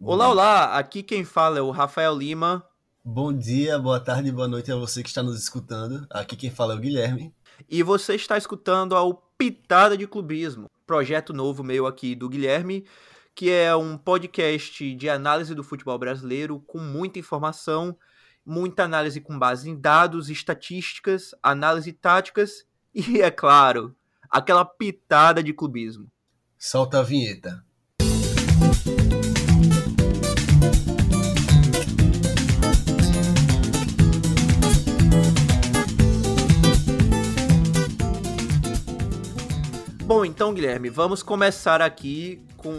Olá, olá! Aqui quem fala é o Rafael Lima. Bom dia, boa tarde, boa noite a você que está nos escutando. Aqui quem fala é o Guilherme. E você está escutando ao Pitada de Clubismo, projeto novo meu aqui do Guilherme, que é um podcast de análise do futebol brasileiro com muita informação, muita análise com base em dados, estatísticas, análise táticas e, é claro, aquela pitada de clubismo. Solta a vinheta. Então, Guilherme, vamos começar aqui com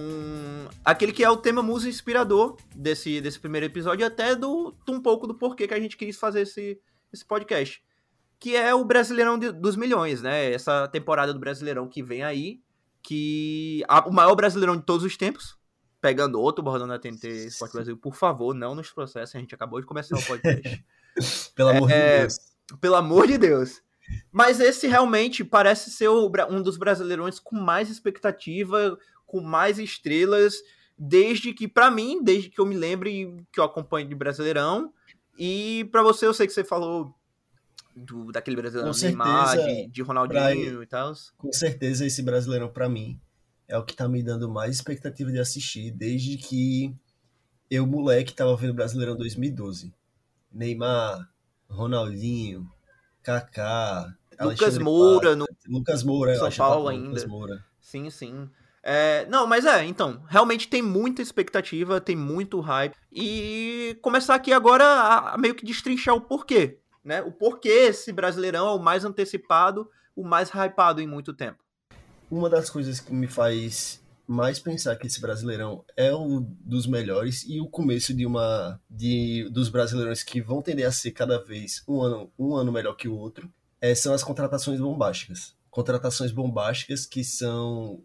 aquele que é o tema musa inspirador desse, desse primeiro episódio, e até do, do, um pouco do porquê que a gente quis fazer esse, esse podcast. Que é o Brasileirão de, dos Milhões, né? Essa temporada do Brasileirão que vem aí, que a, o maior Brasileirão de todos os tempos, pegando outro bordão da TNT Esporte Brasil, por favor, não nos processem, a gente acabou de começar o podcast. pelo amor é, de Deus. Pelo amor de Deus. Mas esse realmente parece ser um dos brasileirões com mais expectativa, com mais estrelas, desde que, para mim, desde que eu me lembre que eu acompanho de Brasileirão. E para você, eu sei que você falou do, daquele brasileirão com Neymar, de, de Ronaldinho pra, e tal. Com certeza, esse brasileirão, para mim, é o que tá me dando mais expectativa de assistir, desde que eu, moleque, tava vendo Brasileirão 2012. Neymar, Ronaldinho, Kaká, Lucas Moura, no Lucas Moura, São Paulo ainda. Sim, sim. É, não, mas é, então, realmente tem muita expectativa, tem muito hype. E começar aqui agora a, a, meio que destrinchar o porquê, né? O porquê esse Brasileirão é o mais antecipado, o mais hypado em muito tempo. Uma das coisas que me faz mais pensar que esse Brasileirão é um dos melhores e o começo de uma de dos Brasileirões que vão tender a ser cada vez um ano um ano melhor que o outro é, são as contratações bombásticas. Contratações bombásticas que são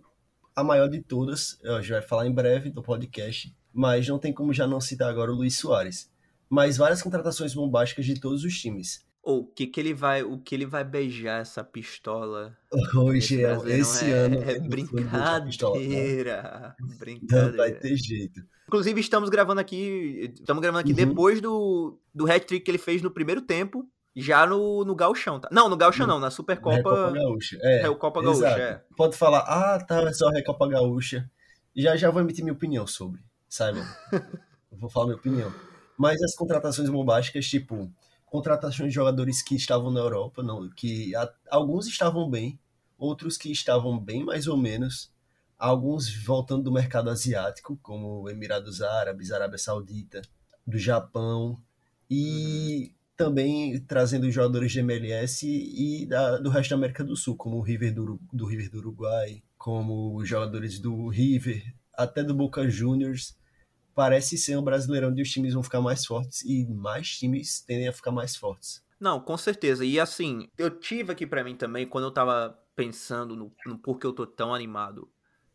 a maior de todas a gente vai falar em breve do podcast mas não tem como já não citar agora o Luiz Soares. Mas várias contratações bombásticas de todos os times ou o que que ele vai, o que ele vai beijar essa pistola? Hoje é, esse é, ano é brincadeira, brincadeira. Não vai ter jeito. Inclusive estamos gravando aqui, estamos gravando aqui uhum. depois do do hat-trick que ele fez no primeiro tempo, já no, no Gauchão, tá? Não, no Gauchão não, na Supercopa. Recopa Gaúcha. É, Recopa Gaúcha, é. Pode falar, ah, tá, é só Recopa Gaúcha. Já já vou emitir minha opinião sobre, sabe? vou falar minha opinião. Mas as contratações bombásticas, tipo, contratações de jogadores que estavam na Europa, não, que a, alguns estavam bem, outros que estavam bem mais ou menos, alguns voltando do mercado asiático, como Emirados Árabes, Arábia Saudita, do Japão, e também trazendo jogadores de MLS e da, do resto da América do Sul, como o River do, do River do Uruguai, como jogadores do River, até do Boca Juniors, parece ser um brasileirão onde os times vão ficar mais fortes e mais times tendem a ficar mais fortes. Não, com certeza. E assim, eu tive aqui para mim também, quando eu tava pensando no, no porquê eu tô tão animado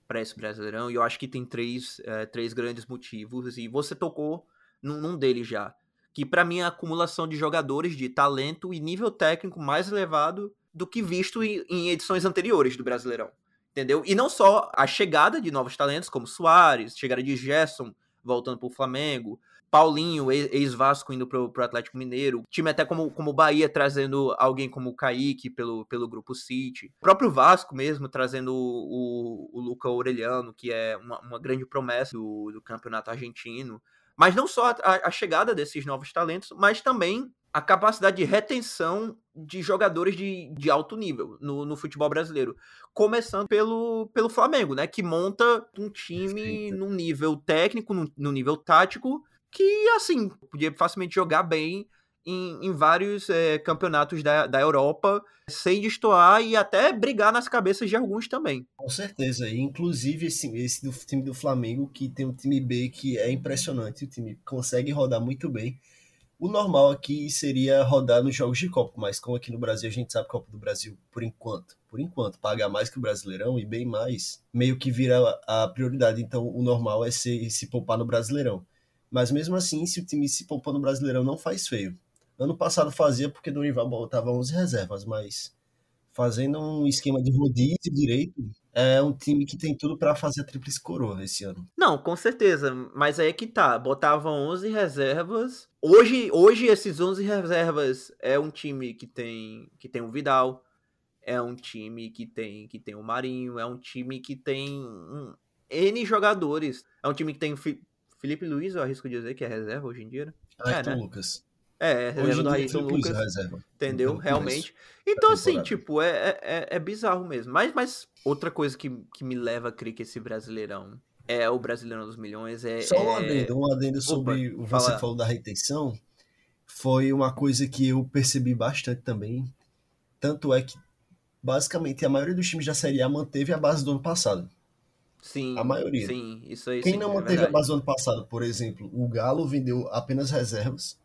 para esse Brasileirão, e eu acho que tem três, é, três grandes motivos, e você tocou num, num deles já. Que para mim é a acumulação de jogadores de talento e nível técnico mais elevado do que visto em, em edições anteriores do Brasileirão. Entendeu? E não só a chegada de novos talentos, como Soares, chegada de Gerson, voltando pro Flamengo. Paulinho, ex-Vasco, indo pro, pro Atlético Mineiro. Time até como, o Bahia trazendo alguém como o Kaique pelo, pelo grupo City. O próprio Vasco mesmo trazendo o, o, Luca Aureliano, que é uma, uma grande promessa do, do campeonato argentino. Mas não só a, a chegada desses novos talentos, mas também a capacidade de retenção de jogadores de, de alto nível no, no, futebol brasileiro. Começando pelo, pelo Flamengo, né? Que monta um time num nível técnico, num, num nível tático, que, assim, podia facilmente jogar bem em, em vários é, campeonatos da, da Europa, sem destoar e até brigar nas cabeças de alguns também. Com certeza. E, inclusive, esse, esse do time do Flamengo, que tem um time B que é impressionante, o time consegue rodar muito bem o normal aqui seria rodar nos jogos de Copa, mas como aqui no Brasil a gente sabe que a Copa do Brasil, por enquanto, por enquanto, paga mais que o Brasileirão e bem mais, meio que vira a prioridade. Então o normal é se, se poupar no Brasileirão. Mas mesmo assim, se o time se poupar no Brasileirão, não faz feio. Ano passado fazia porque Dorival botava 11 reservas, mas fazendo um esquema de rodízio direito, é um time que tem tudo para fazer a tríplice coroa esse ano. Não, com certeza, mas aí é que tá, botava 11 reservas. Hoje, hoje esses 11 reservas é um time que tem que tem o Vidal, é um time que tem que tem o Marinho, é um time que tem N jogadores. É um time que tem Felipe Luiz, eu arrisco dizer que é reserva hoje em dia. Né? É, né? Lucas. É, reserva do Ayrton Lucas. Reserva. Entendeu? Realmente. Então, assim, tipo, é, é, é, é bizarro mesmo. Mas, mas outra coisa que, que me leva a crer que esse brasileirão é o Brasileirão dos Milhões. É, Só um é... adendo, um adendo sobre o você fala... falou da retenção. Foi uma coisa que eu percebi bastante também. Tanto é que, basicamente, a maioria dos times da Série A manteve a base do ano passado. Sim. A maioria. Sim, isso aí. Quem sim, não é manteve verdade. a base do ano passado, por exemplo, o Galo vendeu apenas reservas,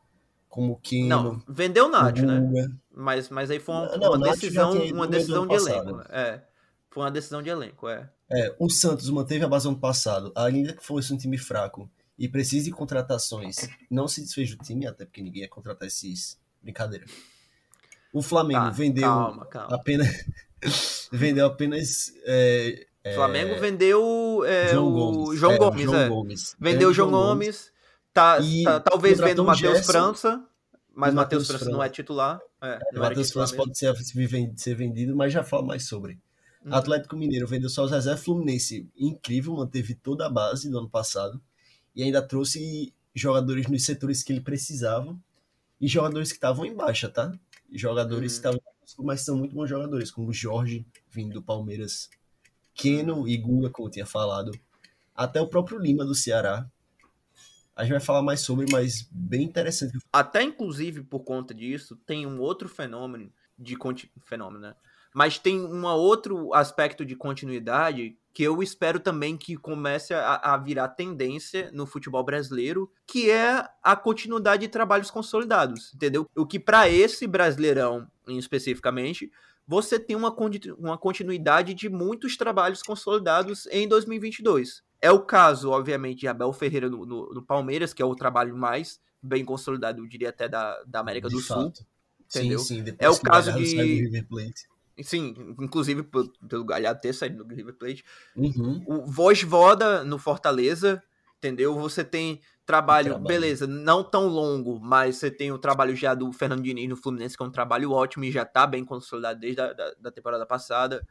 como Keno. Não, vendeu o Nath, né? Mas, mas aí foi uma, não, uma decisão, uma decisão de elenco. É. Foi uma decisão de elenco, é. É, o Santos manteve a base do ano passado, ainda que fosse um time fraco e precisa de contratações, não se desfez do time, até porque ninguém ia contratar esses. Brincadeira. O Flamengo tá, vendeu calma, calma. apenas. vendeu apenas é, é... Flamengo vendeu é, João Gomes. o João é, Gomes, João é. Gomes. Vendeu o João Gomes. Tá, tá, talvez vendo o Matheus França, mas o Matheus França, França não é titular. É, é Matheus França pode ser, ser vendido, mas já falo mais sobre. Hum. Atlético Mineiro vendeu só os reservas. Fluminense, incrível, manteve toda a base do ano passado. E ainda trouxe jogadores nos setores que ele precisava. E jogadores que estavam em baixa, tá? Jogadores hum. que estavam mas são muito bons jogadores, como o Jorge, vindo do Palmeiras, Keno e Guga, como eu tinha falado, até o próprio Lima do Ceará. A gente vai falar mais sobre, mas bem interessante. Até inclusive por conta disso, tem um outro fenômeno de fenômeno, né? Mas tem um outro aspecto de continuidade que eu espero também que comece a, a, virar tendência no futebol brasileiro, que é a continuidade de trabalhos consolidados, entendeu? O que para esse brasileirão, especificamente, você tem uma, uma continuidade de muitos trabalhos consolidados em 2022. É o caso, obviamente, de Abel Ferreira no, no, no Palmeiras, que é o trabalho mais bem consolidado, eu diria até da, da América de do fato. Sul. Entendeu? Sim, sim, é o caso de. Sim, inclusive pelo Galhardo ter saído do River Plate. Uhum. O Voda no Fortaleza, entendeu? Você tem trabalho, trabalho, beleza, não tão longo, mas você tem o trabalho já do Fernando Diniz no Fluminense, que é um trabalho ótimo e já tá bem consolidado desde a da, da temporada passada.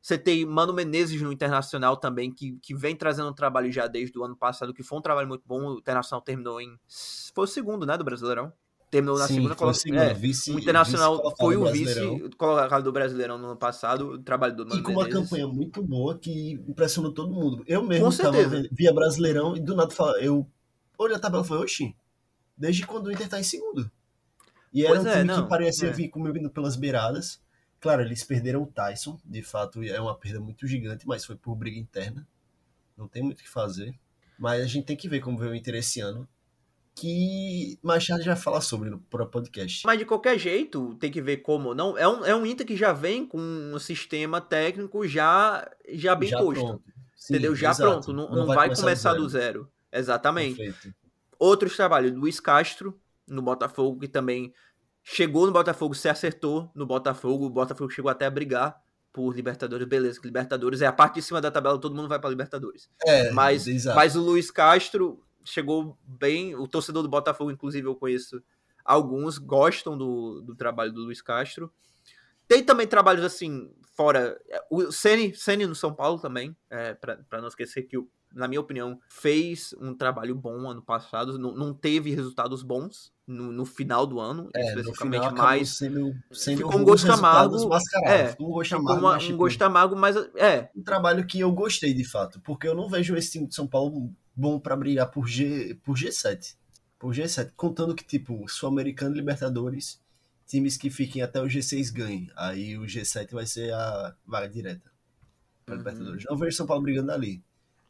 Você tem Mano Menezes no Internacional também, que, que vem trazendo um trabalho já desde o ano passado, que foi um trabalho muito bom. O Internacional terminou em. Foi o segundo, né, do Brasileirão? Terminou na Sim, segunda colocação. É, vice, o Internacional vice foi o vice colocado do Brasileirão no ano passado, o trabalho do Mano E com uma campanha muito boa que impressionou todo mundo. Eu mesmo tava via Brasileirão e do nada eu olha a tabela e falei, oxi, desde quando o Inter tá em segundo? E era pois um é, time não, que parecia é. vir comendo pelas beiradas. Claro, eles perderam o Tyson, de fato é uma perda muito gigante, mas foi por briga interna. Não tem muito o que fazer. Mas a gente tem que ver como veio o Inter esse ano. Que mais tarde já falar sobre no podcast. Mas de qualquer jeito, tem que ver como. não É um, é um Inter que já vem com um sistema técnico já, já bem já posto. Sim, entendeu? Já exato. pronto. Não, não, não vai, vai, começar, começar do, zero. do zero. Exatamente. Perfeito. Outros trabalhos, Luiz Castro, no Botafogo, que também chegou no Botafogo, se acertou no Botafogo, o Botafogo chegou até a brigar por Libertadores, beleza, que Libertadores é a parte de cima da tabela, todo mundo vai para Libertadores. É, mas, mas o Luiz Castro chegou bem, o torcedor do Botafogo, inclusive, eu conheço alguns, gostam do, do trabalho do Luiz Castro. Tem também trabalhos assim, fora. O Ceni no São Paulo também, é, para não esquecer que o na minha opinião, fez um trabalho bom ano passado. Não, não teve resultados bons no, no final do ano, é, especificamente, mas sendo, sendo ficou um gosto amargo. É, ficou um gosto amargo, uma, um gosto amargo, mas é. Um trabalho que eu gostei de fato, porque eu não vejo esse time de São Paulo bom para brigar por, G, por G7. Por G7, contando que, tipo, Sul-Americano e Libertadores, times que fiquem até o G6 ganhem. Aí o G7 vai ser a vaga direta para uhum. Libertadores. Não vejo São Paulo brigando ali.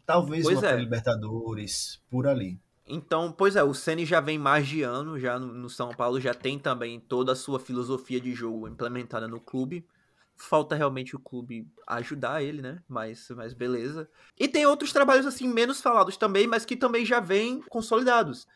Talvez pois uma é. Libertadores, por ali. Então, pois é, o Ceni já vem mais de ano, já no, no, São Paulo, já tem também toda a sua filosofia de jogo implementada no clube. Falta realmente o clube ajudar ele, né? Mas, mas beleza. E tem outros trabalhos, assim, menos falados também, mas que também já vêm consolidados.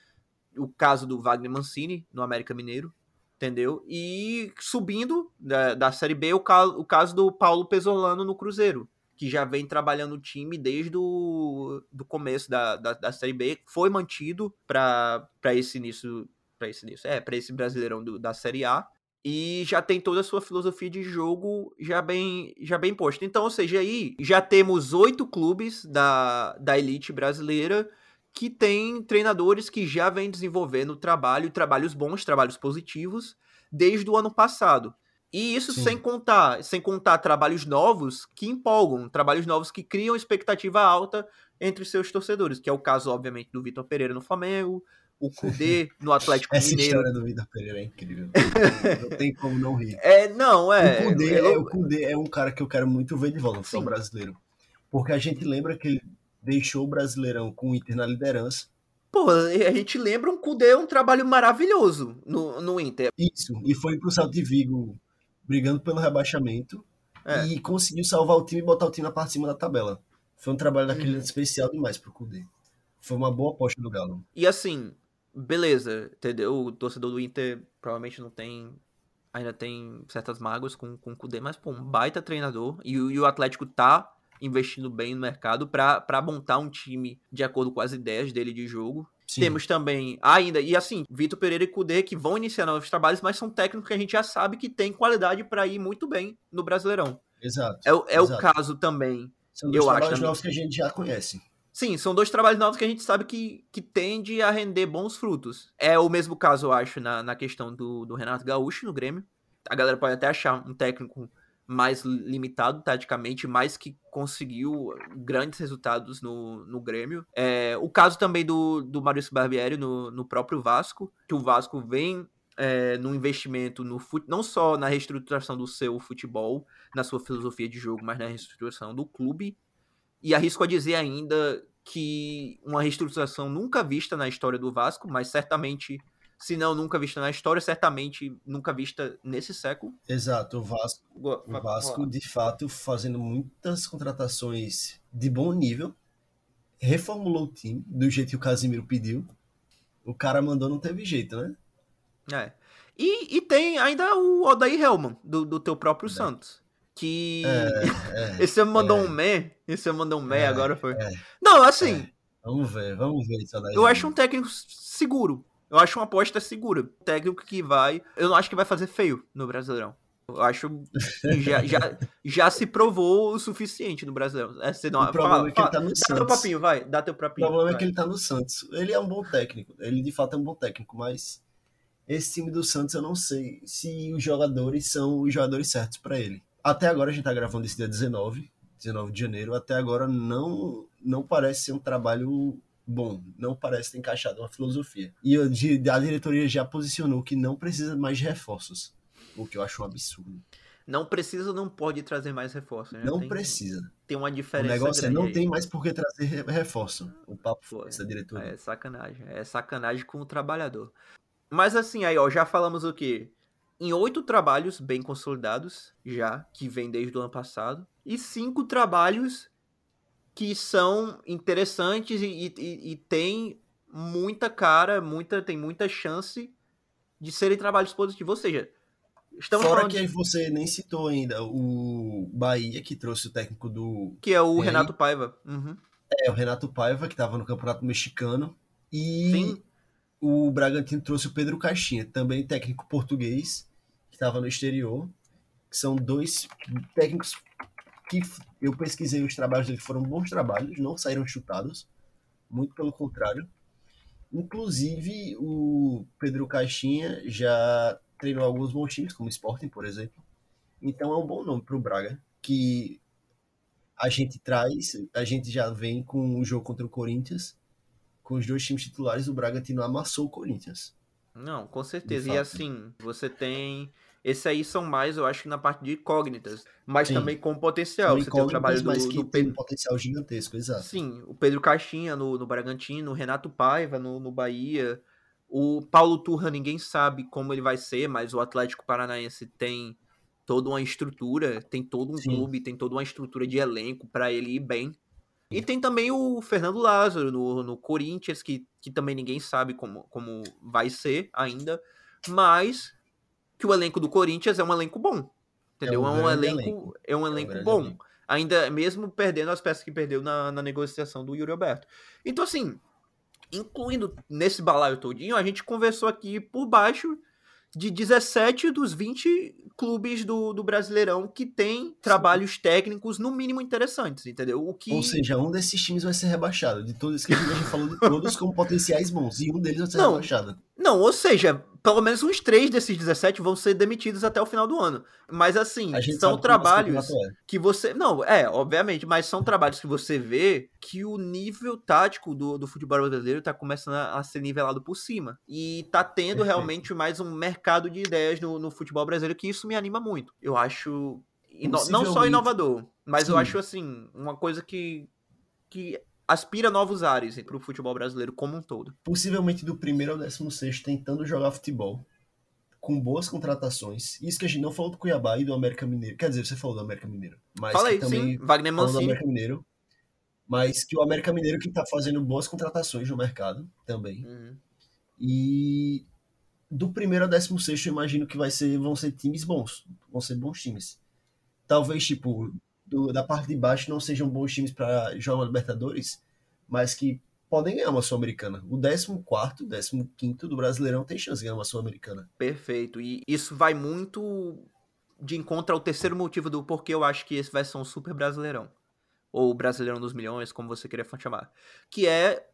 O caso do Wagner Mancini, no América Mineiro, entendeu? E subindo da, da Série B, o, o caso do Paulo Pesolano no Cruzeiro, que já vem trabalhando o time desde o do começo da, da, da Série B, foi mantido para esse início, para esse início, é, para esse Brasileirão do, da Série A, e já tem toda a sua filosofia de jogo já bem, já bem posta. Então, ou seja, aí já temos oito clubes da, da elite brasileira que tem treinadores que já vêm desenvolvendo trabalho, trabalhos bons, trabalhos positivos, desde o ano passado. E isso Sim. sem contar, sem contar trabalhos novos que empolgam, trabalhos novos que criam expectativa alta entre seus torcedores, que é o caso, obviamente, do Vitor Pereira no Flamengo, o Kudê no Atlético Essa Mineiro. Essa história do Vitor Pereira é incrível. não tem como não rir. É, não, é. O Kudê é, o Kudê é um cara que eu quero muito ver de volta no futebol brasileiro. Porque a gente lembra que ele deixou o Brasileirão com o Inter na liderança. Pô, a gente lembra um Kudê um trabalho maravilhoso no, no Inter. Isso, e foi pro Salto de Vigo brigando pelo rebaixamento é. e conseguiu salvar o time e botar o time na parte de cima da tabela. Foi um trabalho daquele hum. especial demais pro Kudê. Foi uma boa aposta do Galo. E assim, beleza, entendeu? O torcedor do Inter provavelmente não tem. Ainda tem certas mágoas com, com o Kudê, mas, pô, um baita treinador. E, e o Atlético tá investindo bem no mercado para montar um time de acordo com as ideias dele de jogo. Sim. Temos também ainda, e assim, Vitor Pereira e Cudê que vão iniciar novos trabalhos, mas são técnicos que a gente já sabe que tem qualidade para ir muito bem no Brasileirão. Exato. É, é exato. o caso também. São dois eu trabalhos acho, novos que a gente já conhece. Sim, são dois trabalhos novos que a gente sabe que, que tende a render bons frutos. É o mesmo caso, eu acho, na, na questão do, do Renato Gaúcho no Grêmio. A galera pode até achar um técnico mais limitado taticamente, mas que conseguiu grandes resultados no, no Grêmio. É, o caso também do, do Maurício Barbieri no, no próprio Vasco, que o Vasco vem é, no investimento no fute... não só na reestruturação do seu futebol, na sua filosofia de jogo, mas na reestruturação do clube. E arrisco a dizer ainda que uma reestruturação nunca vista na história do Vasco, mas certamente se não nunca vista na história, certamente nunca vista nesse século. Exato, o Vasco, o Vasco de fato fazendo muitas contratações de bom nível, reformulou o time do jeito que o Casimiro pediu. O cara mandou, não teve jeito, né? É. E, e tem ainda o Odair Helman, do, do teu próprio é. Santos. Que. É, é, esse você mandou é. um mé. Esse mandou um mé, é, agora foi. É. Não, assim. Vamos ver, vamos ver isso Eu acho um técnico seguro. Eu acho uma aposta segura. Técnico que vai. Eu não acho que vai fazer feio no Brasileirão. Eu acho que já, já, já se provou o suficiente no Brasileirão. É, você não, o problema fala, é que fala, ele tá no dá Santos. teu papinho, vai. Dá teu papinho. O problema vai. é que ele tá no Santos. Ele é um bom técnico. Ele de fato é um bom técnico, mas esse time do Santos eu não sei se os jogadores são os jogadores certos para ele. Até agora a gente tá gravando esse dia 19, 19 de janeiro. Até agora não, não parece ser um trabalho bom, não parece ter encaixado uma filosofia. E a diretoria já posicionou que não precisa mais de reforços, o que eu acho um absurdo. Não precisa, não pode trazer mais reforços. Né? Não tem, precisa. Tem uma diferença. O negócio é não aí. tem mais por que trazer reforço. O papo foi essa diretoria. É sacanagem. É sacanagem com o trabalhador. Mas assim, aí, ó, já falamos o quê? Em oito trabalhos bem consolidados, já, que vem desde o ano passado, e cinco trabalhos que são interessantes e, e, e tem muita cara, muita, tem muita chance de serem trabalhos positivos. Ou seja, estamos Fora que de... você nem citou ainda o Bahia, que trouxe o técnico do. Que é o Renato Paiva. Uhum. É, o Renato Paiva, que estava no Campeonato Mexicano. E Sim. o Bragantino trouxe o Pedro Caixinha, também técnico português, que estava no exterior. São dois técnicos que eu pesquisei os trabalhos dele, foram bons trabalhos, não saíram chutados, muito pelo contrário. Inclusive, o Pedro Caixinha já treinou alguns bons times, como o Sporting, por exemplo. Então é um bom nome para o Braga, que a gente traz, a gente já vem com o jogo contra o Corinthians, com os dois times titulares, o Bragantino amassou o Corinthians. Não, com certeza. E assim, você tem esse aí são mais, eu acho, na parte de incógnitas, mas Sim. também com potencial. Você tem o trabalho do, mas que do Pedro... tem um potencial gigantesco, exato. Sim, o Pedro Caixinha no, no Bragantino, o Renato Paiva no, no Bahia, o Paulo Turra, ninguém sabe como ele vai ser, mas o Atlético Paranaense tem toda uma estrutura, tem todo um Sim. clube, tem toda uma estrutura de elenco para ele ir bem. E tem também o Fernando Lázaro no, no Corinthians, que, que também ninguém sabe como, como vai ser ainda, mas que o elenco do Corinthians é um elenco bom. Entendeu? É um, é um elenco, elenco, é um elenco é bom. Elenco. Ainda mesmo perdendo as peças que perdeu na, na negociação do Yuri Alberto. Então, assim, incluindo nesse balaio todinho, a gente conversou aqui por baixo de 17 dos 20 clubes do, do Brasileirão que tem trabalhos técnicos no mínimo interessantes, entendeu? O que... Ou seja, um desses times vai ser rebaixado. De todos que a gente falou de todos como potenciais bons. E um deles vai ser Não. rebaixado. Não, ou seja, pelo menos uns três desses 17 vão ser demitidos até o final do ano. Mas assim, são trabalhos campeonato é. que você. Não, é, obviamente, mas são trabalhos que você vê que o nível tático do, do futebol brasileiro tá começando a, a ser nivelado por cima. E tá tendo Perfeito. realmente mais um mercado de ideias no, no futebol brasileiro, que isso me anima muito. Eu acho. ino- Não só inovador, mas eu Sim. acho assim, uma coisa que. que aspira novos ares pro futebol brasileiro como um todo. Possivelmente do primeiro ao décimo sexto tentando jogar futebol. Com boas contratações. Isso que a gente não falou do Cuiabá e do América Mineiro. Quer dizer, você falou do América Mineiro. Mas aí, também sim, Wagner falou do Mancini. América Mineiro. Mas que o América Mineiro que tá fazendo boas contratações no mercado também. Uhum. E do primeiro ao décimo sexto, eu imagino que vai ser, vão ser times bons. Vão ser bons times. Talvez, tipo, do- da parte de baixo não sejam bons times para jogar Libertadores, mas que podem ganhar uma Sul-Americana. O 14, 15 do Brasileirão tem chance de ganhar uma Sul-Americana. Perfeito. E isso vai muito de encontro ao terceiro motivo do porquê eu acho que esse vai ser um super brasileirão. Ou brasileirão dos milhões, como você queria chamar. Que é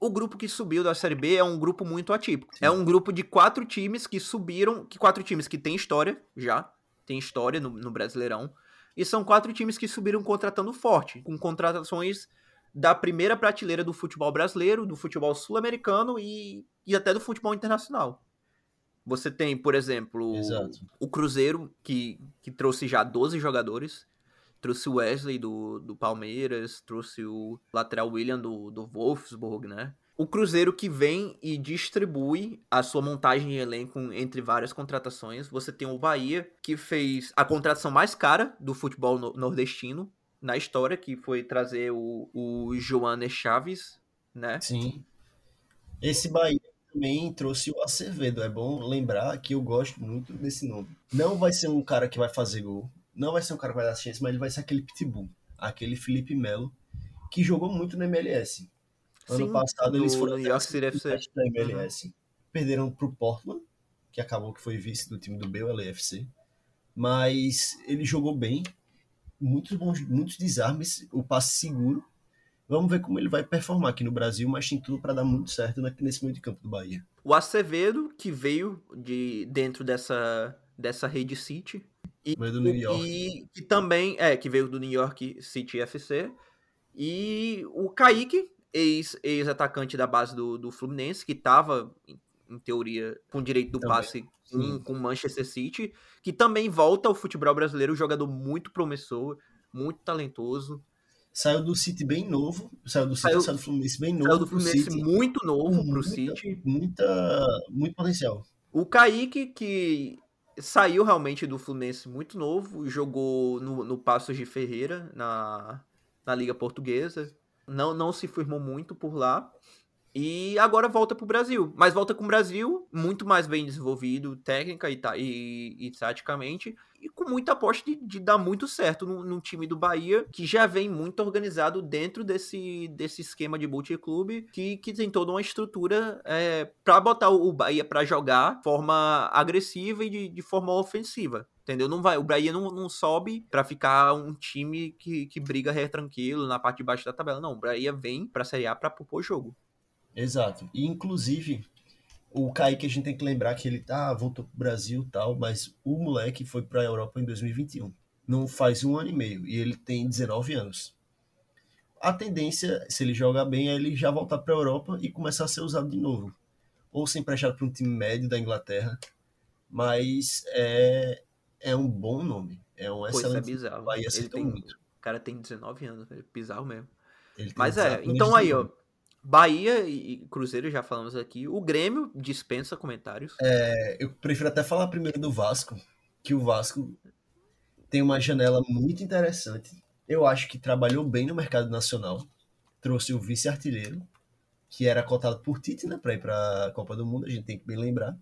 o grupo que subiu da Série B é um grupo muito atípico. É um grupo de quatro times que subiram, que quatro times que têm história já, tem história no, no Brasileirão, e são quatro times que subiram contratando forte, com contratações da primeira prateleira do futebol brasileiro, do futebol sul-americano e, e até do futebol internacional. Você tem, por exemplo, Exato. o Cruzeiro, que, que trouxe já 12 jogadores. Trouxe o Wesley do, do Palmeiras, trouxe o lateral William do, do Wolfsburg, né? O Cruzeiro que vem e distribui a sua montagem de elenco entre várias contratações. Você tem o Bahia, que fez a contratação mais cara do futebol no- nordestino na história, que foi trazer o, o Chaves, né? Sim. Esse Bahia também trouxe o Acevedo. É bom lembrar que eu gosto muito desse nome. Não vai ser um cara que vai fazer gol, não vai ser um cara que vai dar assistência, mas ele vai ser aquele pitbull, aquele Felipe Melo, que jogou muito no MLS. Ano Sim, passado eles foram New até York City FC. semifinais da MLS. Perderam pro Portland, que acabou que foi vice do time do B, o LAFC. Mas ele jogou bem, muitos bons, muitos desarmes, o passe seguro. Vamos ver como ele vai performar aqui no Brasil, mas tem tudo para dar muito certo nesse meio de campo do Bahia. O Acevedo, que veio de dentro dessa, dessa rede City. E, Veio do New York. E que também, é, que veio do New York City FC. E o Kaique, ex- ex-atacante da base do, do Fluminense, que estava, em, teoria, com direito do Também, passe com, sim. com Manchester City, que também volta ao futebol brasileiro, um jogador muito promissor, muito talentoso. Saiu do City bem novo, saiu do City, Saiu- saiu, do Fluminense bem novo Saiu do Fluminense City. muito novo pro muita- City. Muita, muito potencial. O Kaique, que saiu realmente do Fluminense muito novo, jogou no, no Passos de Ferreira, na, na Liga Portuguesa. Não, não se firmou muito por lá. E agora volta pro Brasil. Mas volta com o Brasil muito mais bem desenvolvido, técnica e, e, e taticamente. E com muita aposta de, de dar muito certo num time do Bahia, que já vem muito organizado dentro desse, desse esquema de multiclube, que, que tem toda uma estrutura é, para botar o Bahia para jogar de forma agressiva e de, de forma ofensiva. Entendeu? Não vai, o Bahia não, não sobe pra ficar um time que, que briga ré tranquilo na parte de baixo da tabela. Não, o Bahia vem pra Série A pra propor jogo. Exato. E inclusive, o Kaique a gente tem que lembrar que ele tá, voltou pro Brasil tal, mas o moleque foi pra Europa em 2021. Não faz um ano e meio. E ele tem 19 anos. A tendência, se ele jogar bem, é ele já voltar pra Europa e começar a ser usado de novo. Ou ser emprestado para um time médio da Inglaterra. Mas é, é um bom nome. É um Pô, isso é excelente. bizarro. O Bahia acertou tem, muito. o cara tem 19 anos, velho. Bizarro mesmo. Mas é, então aí, ó. 19. Bahia e Cruzeiro já falamos aqui. O Grêmio dispensa comentários. É, eu prefiro até falar primeiro do Vasco, que o Vasco tem uma janela muito interessante. Eu acho que trabalhou bem no mercado nacional. Trouxe o vice-artilheiro, que era cotado por Tite, né, para ir para a Copa do Mundo, a gente tem que bem lembrar.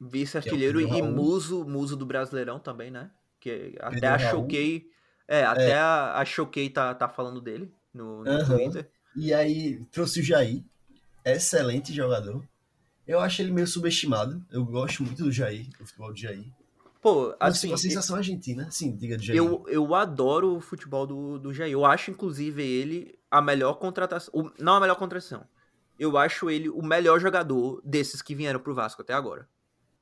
Vice-artilheiro Pedro e muso, muso do Brasileirão também, né? Que até Pedro Raul. choquei, É, até é. a, a Choquei tá, tá falando dele no, no uhum. Twitter. E aí trouxe o Jair, excelente jogador. Eu acho ele meio subestimado. Eu gosto muito do Jair, do futebol do Jair. Pô, assim. A sensação argentina, sim, diga do Jair. Eu, eu adoro o futebol do, do Jair. Eu acho, inclusive, ele a melhor contratação. Não a melhor contratação. Eu acho ele o melhor jogador desses que vieram pro Vasco até agora.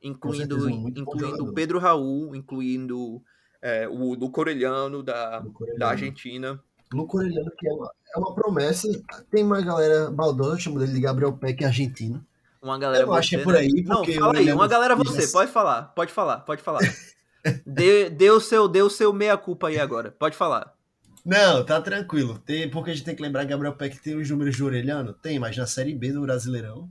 Incluindo, certeza, incluindo o Pedro Raul, incluindo é, o do Corelhano da, da Argentina. Luco Corelhano, que é uma, é uma promessa. Tem uma galera baldosa, chamo dele de Gabriel Peck, argentino. Uma galera eu acho é por aí. Não, fala aí, uma galera você, pode falar, pode falar, pode falar. dê, dê, o seu, dê o seu meia-culpa aí agora, pode falar. Não, tá tranquilo. Tem, porque a gente tem que lembrar que Gabriel Peck tem os números de Orelhano? Tem, mas na Série B do Brasileirão,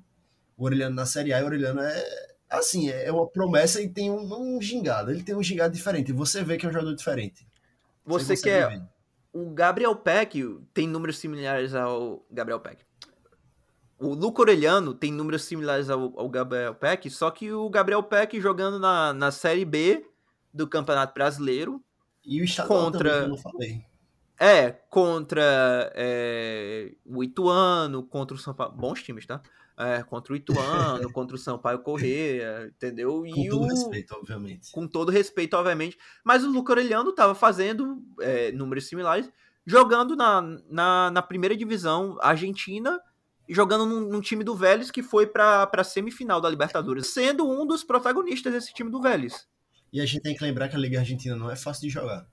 o Orelhano na Série A e o Orelhano é assim, é uma promessa e tem um, um gingado. Ele tem um gingado diferente. Você vê que é um jogador diferente. Você, você quer. O Gabriel Peck tem números similares ao Gabriel Peck. O Luco Orelhano tem números similares ao, ao, Gabriel Peck, só que o Gabriel Peck jogando na, na Série B do Campeonato Brasileiro. E o estadual contra, também, eu falei. É, contra é, o Ituano, contra o São Paulo. Bons times, tá? É, contra o Ituano, contra o Sampaio Correia, entendeu? E com todo o... respeito, obviamente. Com todo respeito, obviamente. Mas o Luca Orelhano estava fazendo é, números similares, jogando na, na, na primeira divisão argentina jogando num, num, time do Vélez que foi para a semifinal da Libertadores, sendo um dos protagonistas desse time do Vélez. E a gente tem que lembrar que a Liga Argentina não é fácil de jogar.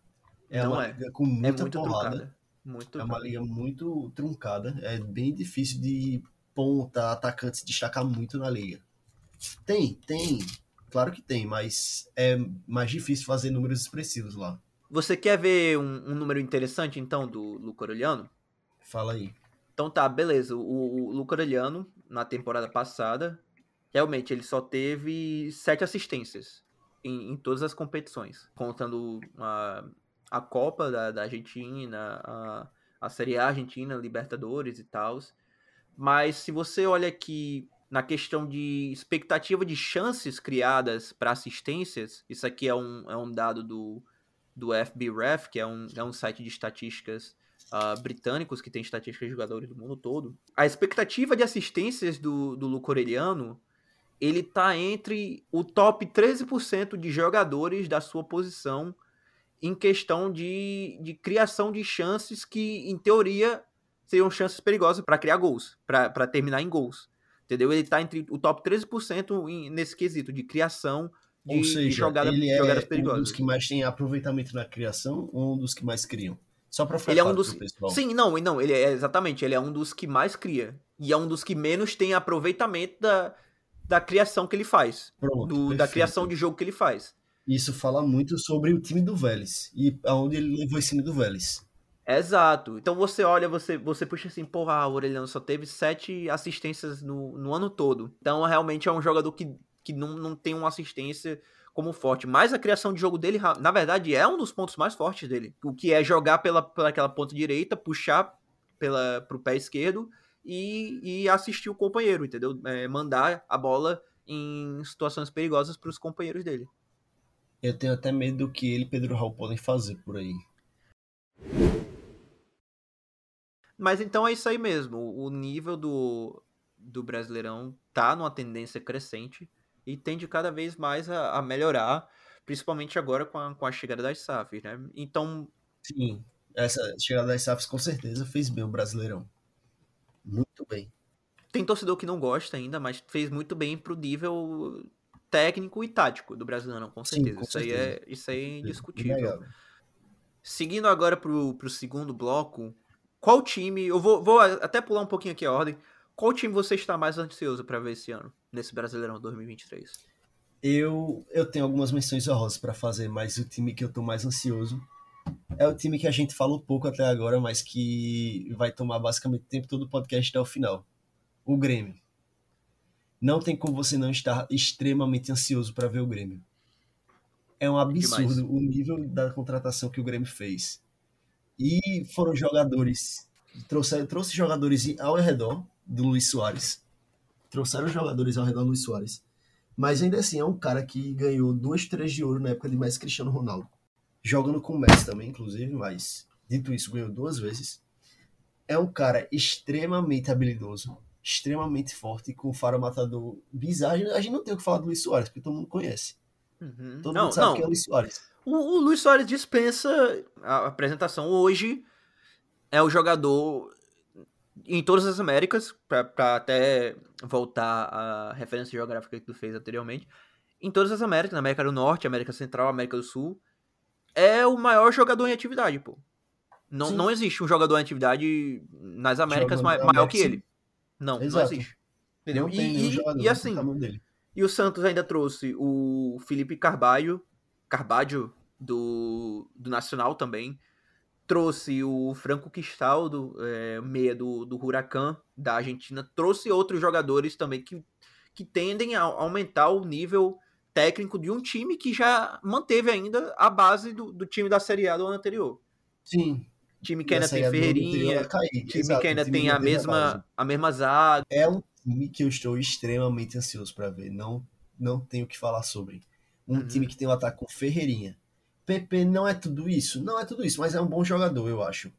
É não uma é. liga com é muita é muito porrada. Truncada. Muito é uma liga muito truncada. É bem difícil de ponta, atacante se destacar muito na liga. Tem, tem. Claro que tem, mas é mais difícil fazer números expressivos lá. Você quer ver um, um número interessante, então, do Luca Aureliano? Fala aí. Então tá, beleza. O, o Luca Aureliano, na temporada passada, realmente ele só teve sete assistências em, em todas as competições, contando a, a Copa da, da Argentina, a, a Série A Argentina, Libertadores e tal. Mas se você olha aqui na questão de expectativa de chances criadas para assistências, isso aqui é um, é um dado do, do FBref, que é um, é um site de estatísticas uh, britânicos que tem estatísticas de jogadores do mundo todo. A expectativa de assistências do, do Luco Aureliano, ele tá entre o top 13% de jogadores da sua posição em questão de, de criação de chances que, em teoria, seriam chances perigosas para criar gols, para terminar em gols. Entendeu? Ele tá entre o top 13% em, nesse quesito de criação de, ou seja, de jogada, ele é jogadas perigosas. um dos que mais tem aproveitamento na criação ou um dos que mais criam? Só pra ele é um dos Sim, não, não, ele é exatamente, ele é um dos que mais cria e é um dos que menos tem aproveitamento da, da criação que ele faz, Pronto, do, da criação de jogo que ele faz. Isso fala muito sobre o time do Vélez e aonde ele levou esse time do Vélez. Exato. Então você olha, você, você puxa assim, porra, o Aureliano só teve sete assistências no, no ano todo. Então realmente é um jogador que, que não, não tem uma assistência como forte. Mas a criação de jogo dele, na verdade, é um dos pontos mais fortes dele. O que é jogar pela, pela aquela ponta direita, puxar pela, pro pé esquerdo e, e assistir o companheiro, entendeu? É, mandar a bola em situações perigosas para os companheiros dele. Eu tenho até medo do que ele e Pedro Raul podem fazer por aí. Mas então é isso aí mesmo. O nível do, do Brasileirão tá numa tendência crescente e tende cada vez mais a, a melhorar, principalmente agora com a, com a chegada das SAFs, né? Então. Sim, essa chegada das SAFs com certeza fez bem o Brasileirão. Muito bem. Tem torcedor que não gosta ainda, mas fez muito bem pro nível técnico e tático do Brasileirão, com certeza. Sim, com isso, certeza. Aí é, isso aí é indiscutível. Seguindo agora pro, pro segundo bloco, qual time. Eu vou, vou até pular um pouquinho aqui a ordem. Qual time você está mais ansioso para ver esse ano, nesse Brasileirão 2023? Eu, eu tenho algumas menções honrosas para fazer, mas o time que eu estou mais ansioso é o time que a gente falou pouco até agora, mas que vai tomar basicamente o tempo todo o podcast até o final. O Grêmio. Não tem como você não estar extremamente ansioso para ver o Grêmio. É um absurdo Demais. o nível da contratação que o Grêmio fez. E foram jogadores, trouxe, trouxe jogadores ao redor do Luiz Soares. Trouxeram jogadores ao redor do Luiz Soares. Mas ainda assim é um cara que ganhou duas, três de ouro na época de mais Cristiano Ronaldo. jogando com o Messi também, inclusive, mas dito isso, ganhou duas vezes. É um cara extremamente habilidoso, extremamente forte, com faro matador bizarro. A gente não tem o que falar do Luiz Soares, porque todo mundo conhece. Uhum. Todo não, mundo sabe não. que é o Luiz Soares. O, o Luiz Soares dispensa a apresentação hoje. É o jogador em todas as Américas, para até voltar à referência geográfica que tu fez anteriormente. Em todas as Américas, na América do Norte, América Central, América do Sul, é o maior jogador em atividade, pô. Não, Sim. não existe um jogador em atividade nas Américas ma- maior América, que ele. Não, Exato. não existe. Entendeu? Não E, e- e assim, e o Santos ainda trouxe o Felipe Carvalho, Carvalho do, do Nacional também. Trouxe o Franco Cristaldo, é, meia do, do Huracan, da Argentina. Trouxe outros jogadores também que, que tendem a aumentar o nível técnico de um time que já manteve ainda a base do, do time da Série A do ano anterior. Sim. Time que ainda tem Ferreirinha, time exato, que ainda time tem a mesma, a mesma zaga. É um time que eu estou extremamente ansioso para ver. Não, não tenho o que falar sobre. Um Uhum. time que tem um ataque com Ferreirinha. PP não é tudo isso, não é tudo isso, mas é um bom jogador, eu acho.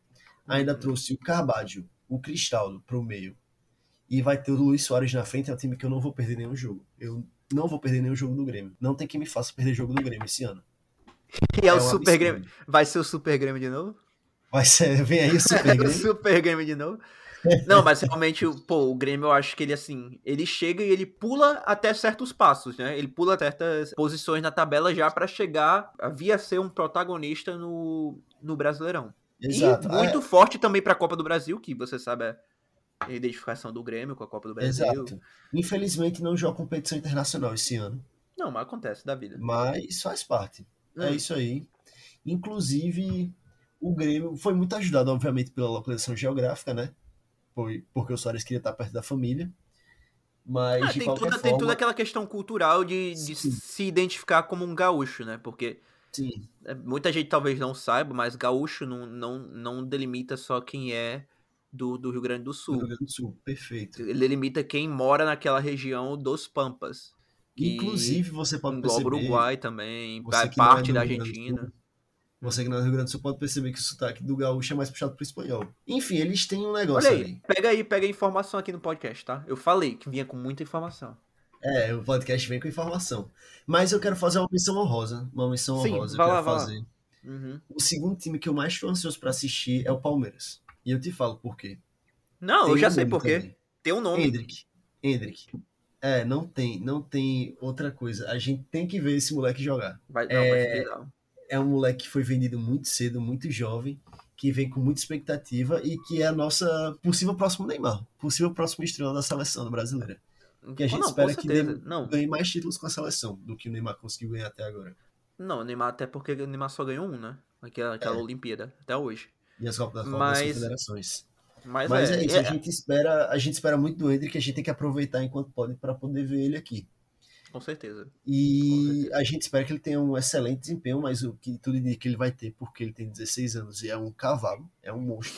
Ainda Uhum. trouxe o Carvalho, o Cristaldo pro meio. E vai ter o Luiz Soares na frente, é um time que eu não vou perder nenhum jogo. Eu não vou perder nenhum jogo do Grêmio. Não tem quem me faça perder jogo do Grêmio esse ano. E é, o um Super absurdo. Grêmio. Vai ser o Super Grêmio de novo? Vai ser, vem aí o Super o Grêmio. Super Grêmio de novo. Não, mas realmente, o- pô, o Grêmio eu acho que ele assim, ele chega e ele pula até certos passos, né? Ele pula certas posições na tabela já pra chegar a vir a ser um protagonista no, no Brasileirão. Exato. E muito forte também pra Copa do Brasil, que você sabe é a identificação do Grêmio com a Copa do Brasil. Exato. Infelizmente não joga competição internacional esse ano, Não, mas acontece da vida. mas faz parte. É Hum. isso aí. Inclusive, o Grêmio foi muito ajudado, obviamente, pela localização geográfica, né? Foi porque o Soares queria estar perto da família. Mas, Ah, tem, toda, tem forma, toda aquela questão cultural de, de se identificar como um gaúcho, né? Porque sim, É, Muita gente talvez não saiba, mas gaúcho não, não, não delimita só quem é do, do Rio Grande do Sul. Rio Grande do Sul, perfeito. Ele delimita quem mora naquela região dos Pampas. que Inclusive, você pode perceber, Uruguai também, é parte da Argentina. Sul, você que não é do Rio Grande do Sul pode perceber que o sotaque do gaúcho é mais puxado pro espanhol. Enfim, eles têm um negócio Olha aí, ali. pega aí, pega a informação aqui no podcast, tá? Eu falei que vinha com muita informação. É, o podcast vem com informação. Mas eu quero fazer uma missão honrosa. Uma missão Sim, honrosa. vai eu lá, quero vai lá. fazer. Uhum. O segundo time que eu mais estou ansioso pra assistir é o Palmeiras. E eu te falo por quê. Não, Tem eu já um sei por quê. também. Tem um nome. Hendrick. Hendrick. É, não tem, não tem outra coisa. A gente tem que ver esse moleque jogar. Vai, não, vai É, ser bizarro. É um moleque que foi vendido muito cedo, muito jovem, que vem com muita expectativa e que é a nossa possível próximo Neymar, possível próximo estrela da seleção brasileira. Que a gente não, espera que Não, ganhe mais títulos com a seleção do que o Neymar conseguiu ganhar até agora. não, o Neymar até porque o Neymar só ganhou um, né? Aquela, aquela É. Olimpíada, até hoje. E as Copas Mas- das Confederações. Mas, Mas é, é, isso, é- a gente espera, a gente espera muito do Hendrick, a gente tem que aproveitar enquanto pode para poder ver ele aqui. Com certeza. Com E certeza. a gente espera que ele tenha um excelente desempenho, mas o que tudo indica que ele vai ter, porque ele tem 16 anos e é um cavalo, é um monstro.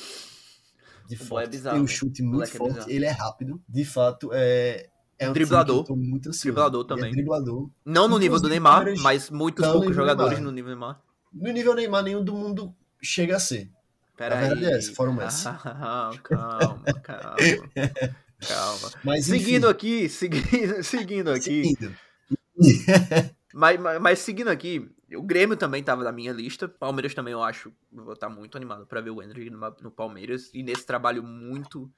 De O é bizarro, tem um né? chute muito é forte, bizarro. ele é rápido. De fato, é, é um Driblador. muito ansioso. Driblador Ele também. É driblador. Não no nível do Neymar, mas muitos poucos jogadores Neymar. no nível Neymar. No nível Neymar, nenhum do mundo chega a ser. Pera A aí. verdade é essa, fora o Messi. calma, calma, calma. Calma. Mas Seguindo aqui, seguindo, seguindo aqui. seguindo. Mas, mas, mas seguindo aqui, o Grêmio também tava na minha lista. Palmeiras também eu acho. Vou estar muito animado pra ver o Hendrick no, no Palmeiras. E nesse trabalho muito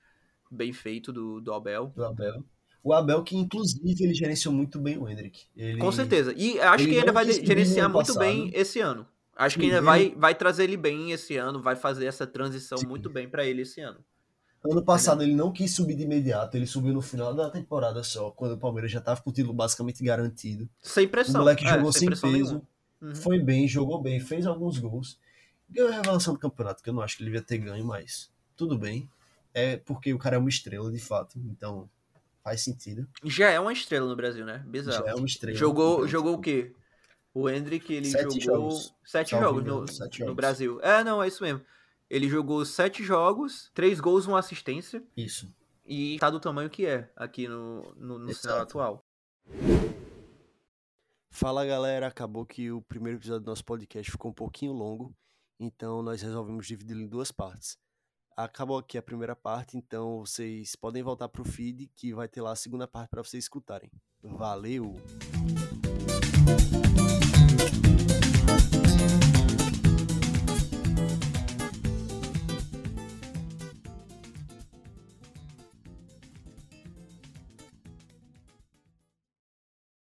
bem feito do, do Abel. do Abel. O Abel, que inclusive ele gerenciou muito bem o Hendrick. Ele, Com certeza. E acho que ainda vai gerenciar muito bem esse ano. Acho que ainda vai, vai trazer ele bem esse ano, vai fazer essa transição Sim. muito bem pra ele esse ano. Ano passado ele não quis subir de imediato, ele subiu no final da temporada só, quando o Palmeiras já estava com o título basicamente garantido. Sem O pressão. moleque é, jogou sem pressão peso. Uhum. foi bem, jogou bem, fez alguns gols. Ganhou a revelação do campeonato, que eu não acho que ele devia ter ganho, mas tudo bem. É porque o cara é uma estrela, de fato, então faz sentido. Já é uma estrela no Brasil, né? Bizarro. Já é uma estrela. Jogou, jogou o quê? O Hendrick, ele Sete jogou jogos. sete jogos no, sete no jogos. Brasil. É, não, é isso mesmo. Ele jogou sete jogos, três gols, uma assistência Isso. e tá do tamanho que é aqui no, no, no cenário atual. Fala galera, acabou que o primeiro episódio do nosso podcast ficou um pouquinho longo, então nós resolvemos dividi-lo em duas partes. Acabou aqui a primeira parte, então vocês podem voltar para o feed que vai ter lá a segunda parte para vocês escutarem. Valeu!